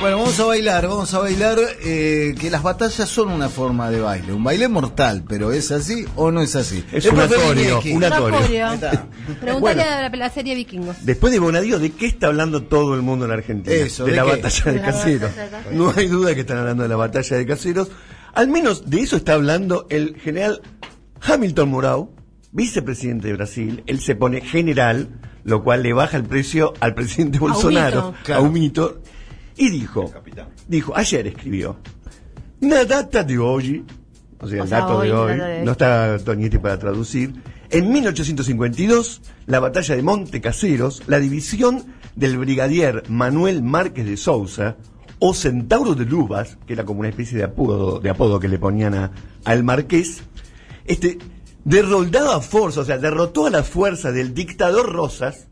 Bueno, vamos a bailar, vamos a bailar eh, que las batallas son una forma de baile, un baile mortal, pero ¿es así o no es así? Es un Viñeski. un está. Preguntale Bueno. a la, la serie Vikingos. Después de Bonadío, ¿de qué está hablando todo el mundo en Argentina? Eso, de, ¿de la qué? batalla de caseros. No hay duda que están hablando de la batalla de caseros. Al menos de eso está hablando el general Hamilton Mourão, vicepresidente de Brasil. Él se pone general, lo cual le baja el precio al presidente A un Bolsonaro, mito. Claro. a un mito. Y dijo, dijo, ayer escribió, na data de hoy, o sea, O el sea, dato hoy, de la hoy, de no está Toñetti para traducir. En 1852, la batalla de Monte Caseros, la división del brigadier Manuel Márquez de Sousa, o Centauro de Lubas, que era como una especie de apodo, de apodo que le ponían a, al marqués, este, derroldaba a fuerza, o sea, derrotó a la fuerza del dictador Rosas,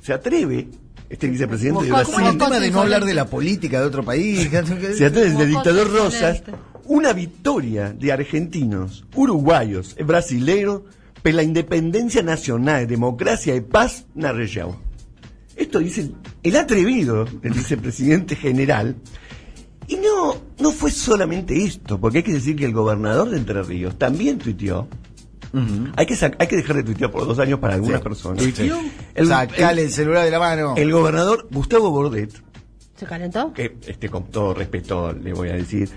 se atreve, este vicepresidente de Brasil, un tema de no hablar de la política de otro país. atreve Como del dictador Rosas, una victoria de argentinos, uruguayos brasileiros por la independencia nacional, democracia y paz na región. Esto dice el atrevido del vicepresidente general. Y no, no fue solamente esto, porque hay que decir que el gobernador de Entre Ríos también tuiteó. Hay, que hay que dejar de tuitear por dos años para algunas personas. El- Sacale el- el celular de la mano. el gobernador Gustavo Bordet ¿Se calentó? que este, con todo respeto le voy a decir,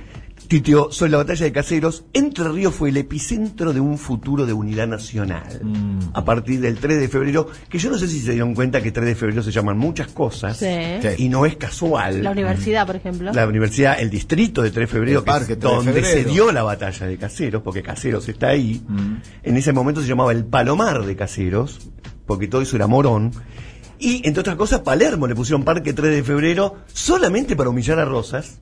tuiteó sobre la batalla de Caseros, Entre Ríos fue el epicentro de un futuro de unidad nacional. Mm. A partir del 3 de febrero, que yo no sé si se dieron cuenta que 3 de febrero se llaman muchas cosas Sí. Sí. y no es casual. La universidad, por ejemplo. La universidad, el distrito de 3 de febrero, El que es parque 3 de donde se dio la batalla de Caseros, porque Caseros está ahí. Mm. En ese momento se llamaba el Palomar de Caseros, porque todo eso era Morón. Y, entre otras cosas, Palermo le pusieron Parque 3 de febrero solamente para humillar a Rosas.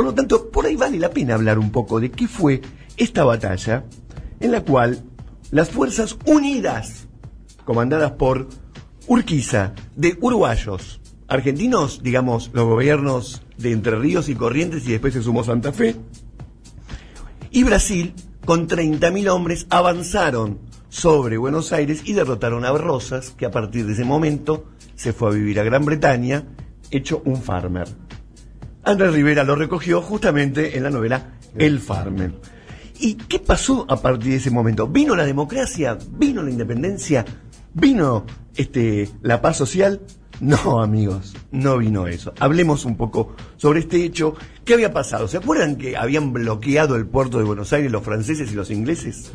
Por lo tanto, por ahí vale la pena hablar un poco de qué fue esta batalla en la cual las Fuerzas Unidas, comandadas por Urquiza, de uruguayos, argentinos, digamos, los gobiernos de Entre Ríos y Corrientes y después se sumó Santa Fe, y Brasil, con 30.000 hombres, avanzaron sobre Buenos Aires y derrotaron a Rosas, que a partir de ese momento se fue a vivir a Gran Bretaña, hecho un farmer. Andrés Rivera lo recogió justamente en la novela El Farmer. ¿Y qué pasó a partir de ese momento? ¿Vino la democracia? ¿Vino la independencia? ¿Vino este, la paz social? No, amigos, no vino eso. Hablemos un poco sobre este hecho. ¿Qué había pasado? ¿Se acuerdan que habían bloqueado el puerto de Buenos Aires los franceses y los ingleses?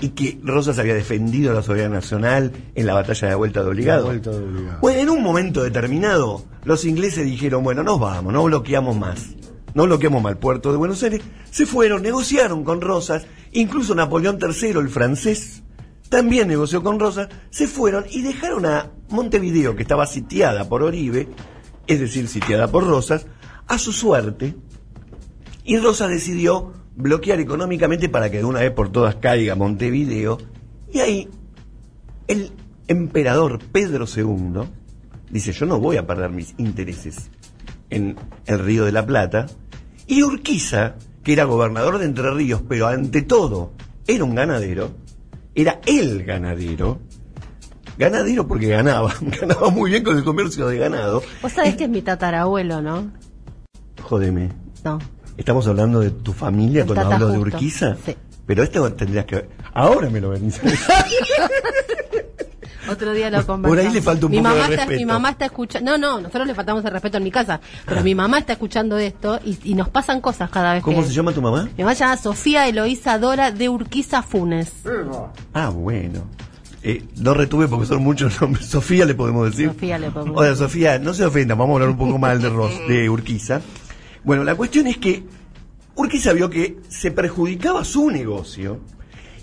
Y que Rosas había defendido la soberanía nacional en la batalla de vuelta de obligado. vuelta de obligado. Bueno, en un momento determinado, los ingleses dijeron, bueno, nos vamos, no bloqueamos más. No bloqueamos más el puerto de Buenos Aires. Se fueron, negociaron con Rosas. Incluso Napoleón III, el francés, también negoció con Rosas. Se fueron y dejaron a Montevideo, que estaba sitiada por Oribe, es decir, sitiada por Rosas, a su suerte. Y Rosas decidió bloquear económicamente para que de una vez por todas caiga Montevideo. Y ahí el emperador Pedro II dice, yo no voy a perder mis intereses en el Río de la Plata. Y Urquiza, que era gobernador de Entre Ríos, pero ante todo era un ganadero, era el ganadero, ganadero porque ganaba, ganaba muy bien con el comercio de ganado. Vos sabés que es mi tatarabuelo, ¿no? Jódeme, No. Estamos hablando de tu familia cuando hablo de Urquiza. sí. Pero esto tendrías que... Ahora me lo venís. Otro día lo Por conversamos. ahí le falta un mi poco de mamá está, respeto. Mi mamá está escuchando. No, no, nosotros le faltamos el respeto en mi casa. Pero mi mamá está escuchando esto y, y nos pasan cosas cada vez ¿Cómo que. se llama tu mamá? Mi mamá se llama Sofía Eloísa Dora de Urquiza Funes. Ah, bueno. Eh, no retuve porque son muchos nombres. Sofía le podemos decir. Sofía le podemos decir. Sofía, no se ofenda, vamos a hablar un poco mal de, Ros, de Urquiza. Bueno, la cuestión es que Urquiza vio que se perjudicaba su negocio.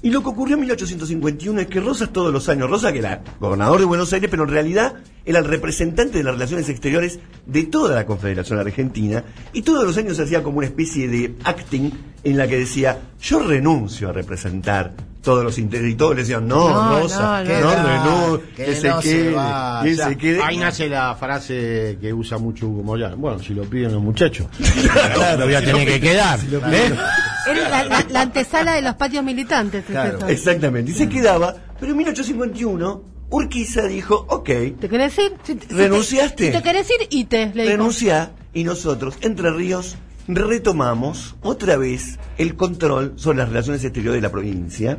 Y lo que ocurrió en 1851 es que Rosas todos los años, Rosas que era gobernador de Buenos Aires, pero en realidad era el representante de las relaciones exteriores de toda la Confederación Argentina, y todos los años hacía como una especie de acting en la que decía, yo renuncio a representar todos los intereses, y todos le decían, no, No, Rosa, no, no, no. renuncio, Que que, se no se quede, vaya. que se quede. Ahí nace la frase que usa mucho Hugo Moyano. Bueno, si lo piden los muchachos, Claro, lo voy a si tener que quedar. si ¿eh? Era la, la- la antesala de los patios militantes. es Claro. Exactamente, y se quedaba, pero en 1851 Urquiza dijo, ok, ¿Te querés ir? Si ¿Renunciaste? Si te querés ir, y te. Le renuncia y nosotros, Entre Ríos, retomamos otra vez el control sobre las relaciones exteriores de la provincia.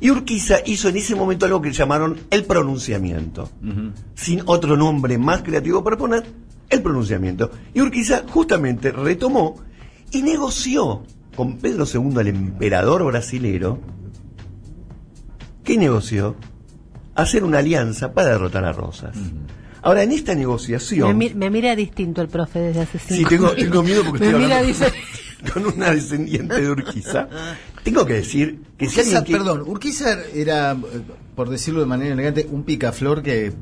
Y Urquiza hizo en ese momento algo que llamaron el pronunciamiento. Sin otro nombre más creativo para poner, el pronunciamiento. Y Urquiza justamente retomó y negoció con Pedro II, el emperador brasilero, ¿qué negoció? Hacer una alianza para derrotar a Rosas. Ahora, en esta negociación... Me, mi- me mira distinto el profe desde hace Sí, cinco tengo, años. tengo miedo porque Me estoy mira hablando con una descendiente de Urquiza. Tengo que decir que si Urquiza, alguien que- perdón, Urquiza era, eh, por decirlo de manera elegante, un picaflor que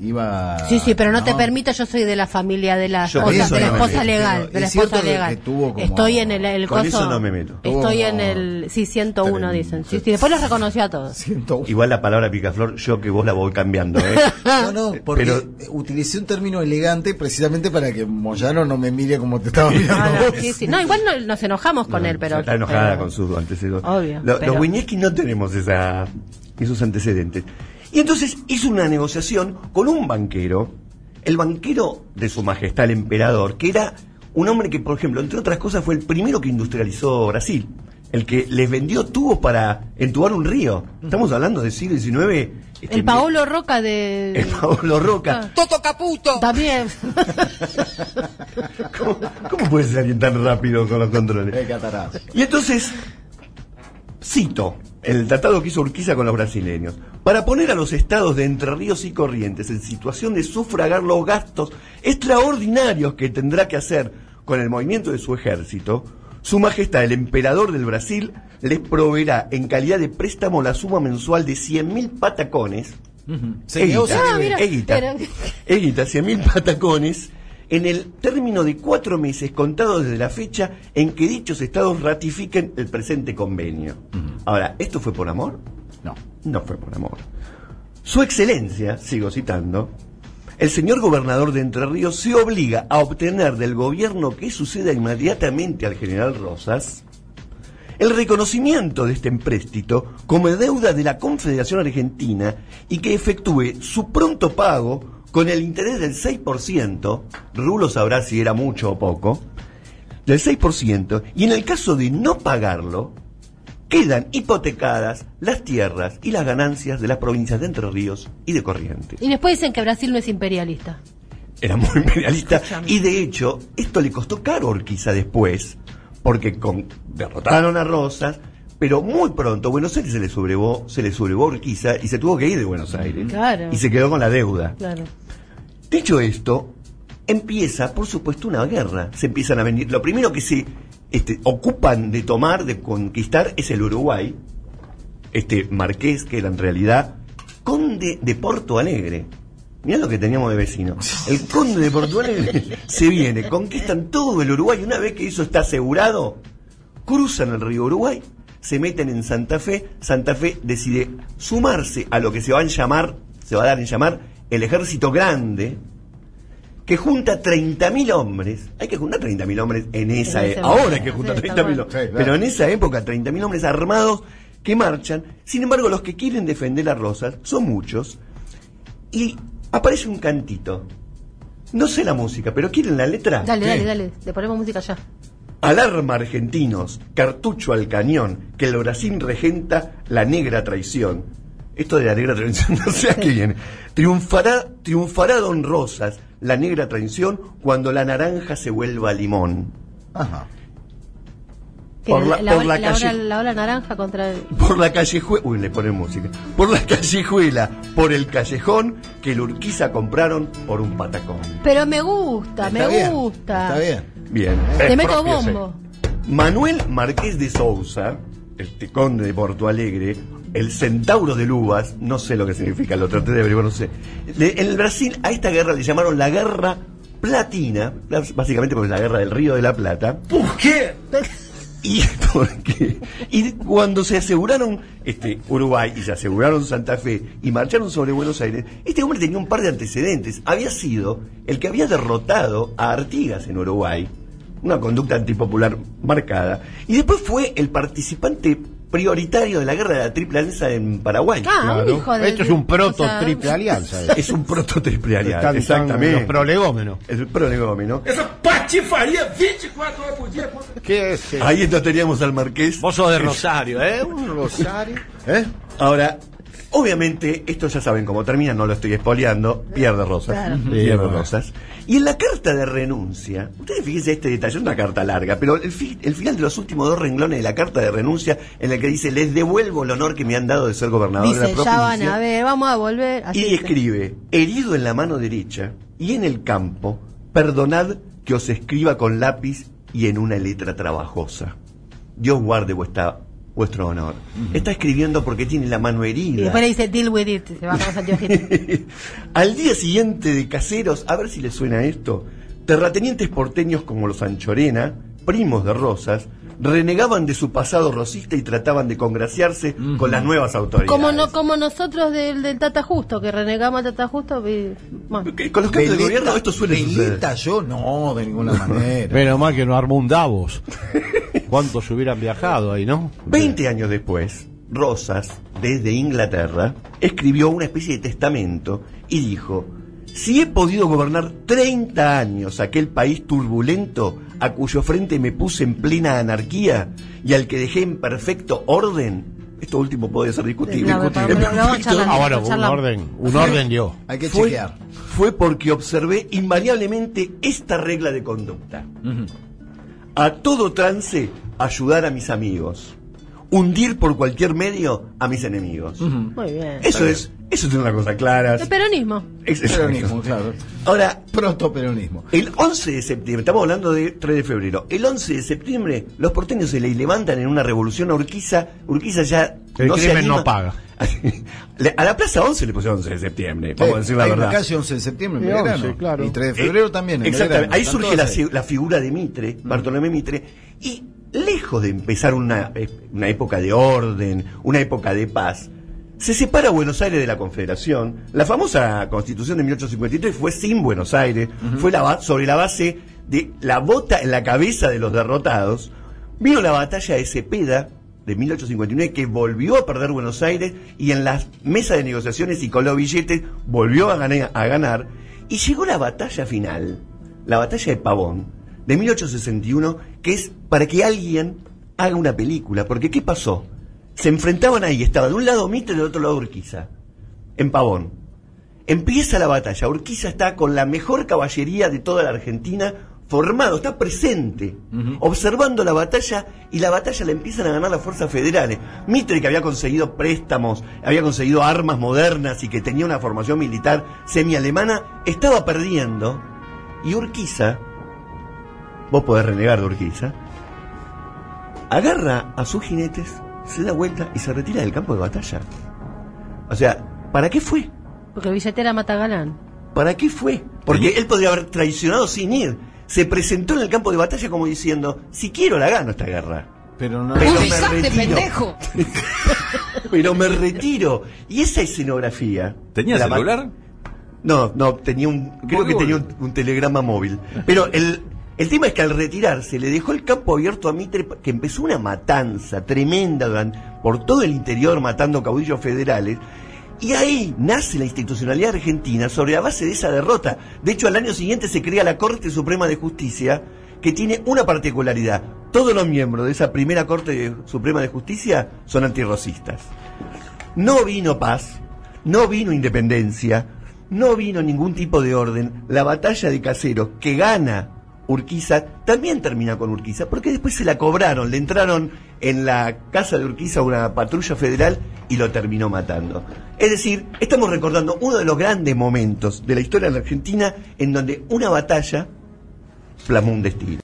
iba... Sí, sí, pero no, te permito, yo soy de la familia de la Yo esposa, de la legal, de la esposa legal. que tuvo como- Estoy en el, el Con coso- eso no me meto. Estoy en el, sí, 101 dicen. Sí, sí, después los reconoció a todos. Igual la palabra picaflor, yo que vos la voy cambiando, ¿eh? No, no, porque Pero- utilicé un término elegante precisamente para que Moyano no me mire como te estaba mirando. Ah, no, vos. sí, sí. No, igual no- nos enojamos con él, pero. Está enojada pero- con sus antecedentes. Obvio, Lo- pero- Los Wiñeski no tenemos esa, esos antecedentes. Y entonces hizo una negociación con un banquero, el banquero de su majestad el emperador, que era un hombre que, por ejemplo, entre otras cosas, fue el primero que industrializó Brasil. El que les vendió tubos para entubar un río. Estamos hablando del siglo XIX. este, El Paolo Roca de. El Paolo Roca. Ah. Toto Caputo. También. ¿Cómo, cómo puede ser alguien tan rápido con los controles? Y entonces, cito el tratado que hizo Urquiza con los brasileños, para poner a los estados de Entre Ríos y Corrientes en situación de sufragar los gastos extraordinarios que tendrá que hacer con el movimiento de su ejército, su majestad, el emperador del Brasil, les proveerá en calidad de préstamo la suma mensual de 100.000 patacones, ¿Se quedó Eguita, Ah, mira, Eguita, pero- Eguita, 100.000 patacones en el término de cuatro meses contados desde la fecha en que dichos estados ratifiquen el presente convenio. Ahora, ¿esto fue por amor? No. No fue por amor. Su excelencia, sigo citando, el señor gobernador de Entre Ríos se obliga a obtener del gobierno que suceda inmediatamente al general Rosas el reconocimiento de este empréstito como deuda de la Confederación Argentina y que efectúe su pronto pago con el interés del 6%, Rulo sabrá si era mucho o poco, del 6%, y en el caso de no pagarlo, quedan hipotecadas las tierras y las ganancias de las provincias de Entre Ríos y de Corrientes. Y después dicen que Brasil no es imperialista. Era muy imperialista y de hecho esto le costó caro a Urquiza después, porque con, derrotaron a Rosas, pero muy pronto Buenos Aires se le sublevó, se le sublevó a Urquiza y se tuvo que ir de Buenos Aires. Claro. Y se quedó con la deuda. Claro. Dicho esto, empieza, por supuesto, una guerra. Se empiezan a venir. Lo primero que se este, ocupan de tomar, de conquistar, es el Uruguay. Este marqués, que era en realidad conde de Porto Alegre. Mirá lo que teníamos de vecino. El conde de Porto Alegre se viene, conquistan todo el Uruguay. Una vez que eso está asegurado, cruzan el río Uruguay, se meten en Santa Fe. Santa Fe decide sumarse a lo que se va a llamar, se va a dar en llamar el ejército grande, que junta 30.000 hombres. Hay que juntar 30.000 hombres en esa época. Ahora hay que juntar Sí, está 30.000 bueno. hombres. Sí, claro. Pero en esa época, 30.000 hombres armados que marchan. Sin embargo, los que quieren defender a Rosas son muchos. Y aparece un cantito. No sé la música, pero ¿quieren la letra? Dale, dale, dale. Le ponemos música ya. Alarma argentinos, cartucho al cañón, que el Brasil regenta la negra traición. Esto de la negra traición, no sé a qué viene. Triunfará, triunfará Don Rosas, la negra traición, cuando la naranja se vuelva limón. Ajá. Por la- la, por la la calle- hora, la hora naranja contra el... Por la callejuela, uy, le ponen música. Por la callejuela, por el callejón, que el Urquiza compraron por un patacón. Pero me gusta, Está me bien, gusta. Está bien. Bien. Te meto bombo. Manuel Marqués de Sousa, este conde de Porto Alegre, el centauro de Luvas, no sé lo que significa, lo traté de averiguar, no sé. En el Brasil a esta guerra le llamaron la guerra platina, básicamente porque es la guerra del Río de la Plata. ¿Por qué? Y, porque, y cuando se aseguraron este, Uruguay y se aseguraron Santa Fe y marcharon sobre Buenos Aires, este hombre tenía un par de antecedentes. Había sido el que había derrotado a Artigas en Uruguay, una conducta antipopular marcada, y después fue el participante prioritario de la guerra de la Triple Alianza en Paraguay. Ah, un hijo de- Esto es un proto o sea, triple alianza. eh. Es un proto triple alianza, exactamente. Los prolegómenos. Es el prolegómeno. Essa patifaria 24 horas por dia. ¿Qué es? eh? Ahí entonces teníamos al Marqués. Vos sos de Rosario, ¿eh? Un rosario. ¿Eh? Ahora, obviamente, esto ya saben cómo termina, no lo estoy espoleando, pierde Rosas. Claro. Pierde bueno. Rosas. Y en la carta de renuncia, ustedes fíjense este detalle, es una carta larga, pero el, fi- el final de los últimos dos renglones de la carta de renuncia, en la que dice, les devuelvo el honor que me han dado de ser gobernador de Dice, la ya van provincia. a ver, vamos a volver. Así Y dice. escribe, herido en la mano derecha y en el campo, perdonad que os escriba con lápiz y en una letra trabajosa. Dios guarde vuestra, vuestro honor. Está escribiendo porque tiene la mano Y herida. después le dice, deal with it. Se va anteojitos. Al día siguiente de caseros, a ver si les suena esto, terratenientes porteños como los Anchorena, primos de Rosas, renegaban de su pasado rosista y trataban de congraciarse con las nuevas autoridades. Como, no, como nosotros del, del Tata Justo, que renegamos al Tata Justo. y- bueno. Que Con los cambios de gobierno esto suele suceder. Veleta yo, no, de ninguna manera. Menos mal que no armó un Davos. ¿Cuántos hubieran viajado ahí, no? Veinte años después, Rosas, desde Inglaterra, escribió una especie de testamento y dijo, si he podido gobernar 30 años aquel país turbulento a cuyo frente me puse en plena anarquía y al que dejé en perfecto orden, esto último puede ser discutible. No, pero- pero. Ah, bueno, un orden, un orden dio. Hay que fue, chequear. fue porque observé invariablemente esta regla de conducta. A todo trance, ayudar a mis amigos. Hundir por cualquier medio a mis enemigos. Muy bien. Eso es, eso es una cosa clara. El peronismo. Es- es- Peronismo, claro. Ahora, Protoperonismo. el 11 de septiembre, estamos hablando de 3 de febrero, el 11 de septiembre los porteños se le levantan en una revolución a Urquiza, Urquiza ya El no se crimen anima- no paga. A la Plaza 11 le pusieron 11 de septiembre, vamos a decir la Hay verdad. casi 11 de septiembre, en Sí, Belgrano. 11, claro. Y 3 de febrero Eh, también. en Exactamente. Ahí surge la, figura de Mitre, Bartolomé Mitre, y lejos de empezar una, eh, una época de orden, una época de paz, se separa Buenos Aires de la Confederación. La famosa Constitución de 1853 fue sin Buenos Aires, fue la sobre la base de la bota en la cabeza de los derrotados. Vino la batalla de Cepeda de 1859 que volvió a perder Buenos Aires y en las mesas de negociaciones y con los billetes volvió a ganar, a ganar y llegó la batalla final, la batalla de Pavón de 1861 que es para que alguien haga una película, porque ¿qué pasó? Se enfrentaban ahí, estaba de un lado Mitre y del otro lado Urquiza, en Pavón. Empieza la batalla. Urquiza está con la mejor caballería de toda la Argentina formado, está presente, observando la batalla y la batalla la empiezan a ganar las fuerzas federales. Mitre, que había conseguido préstamos, había conseguido armas modernas y que tenía una formación militar semi-alemana, estaba perdiendo. Y Urquiza, vos podés renegar de Urquiza, agarra a sus jinetes, se da vuelta y se retira del campo de batalla. O sea, ¿para qué fue? Porque billetera mata galán. ¿Para qué fue? Porque él podría haber traicionado sin ir. Se presentó en el campo de batalla como diciendo, si quiero la gano esta guerra. Pero no. Pero me ¡Ubicaste, retiro. pendejo! Pero me retiro. Y esa escenografía... ¿Tenía celular? No, no, tenía un, creo que tenía un, un telegrama móvil. Pero el, el tema es que al retirarse le dejó el campo abierto a Mitre, que empezó una matanza tremenda durante- por todo el interior matando caudillos federales. Y ahí nace la institucionalidad argentina sobre la base de esa derrota. De hecho, al año siguiente se crea la Corte Suprema de Justicia, que tiene una particularidad. Todos los miembros de esa primera Corte Suprema de Justicia son antirrocistas. No vino paz, no vino independencia, no vino ningún tipo de orden. La batalla de Caseros que gana Urquiza también termina con Urquiza, porque después se la cobraron, le entraron en la casa de Urquiza una patrulla federal y lo terminó matando. Es decir, estamos recordando uno de los grandes momentos de la historia de la Argentina en donde una batalla flamó un destino.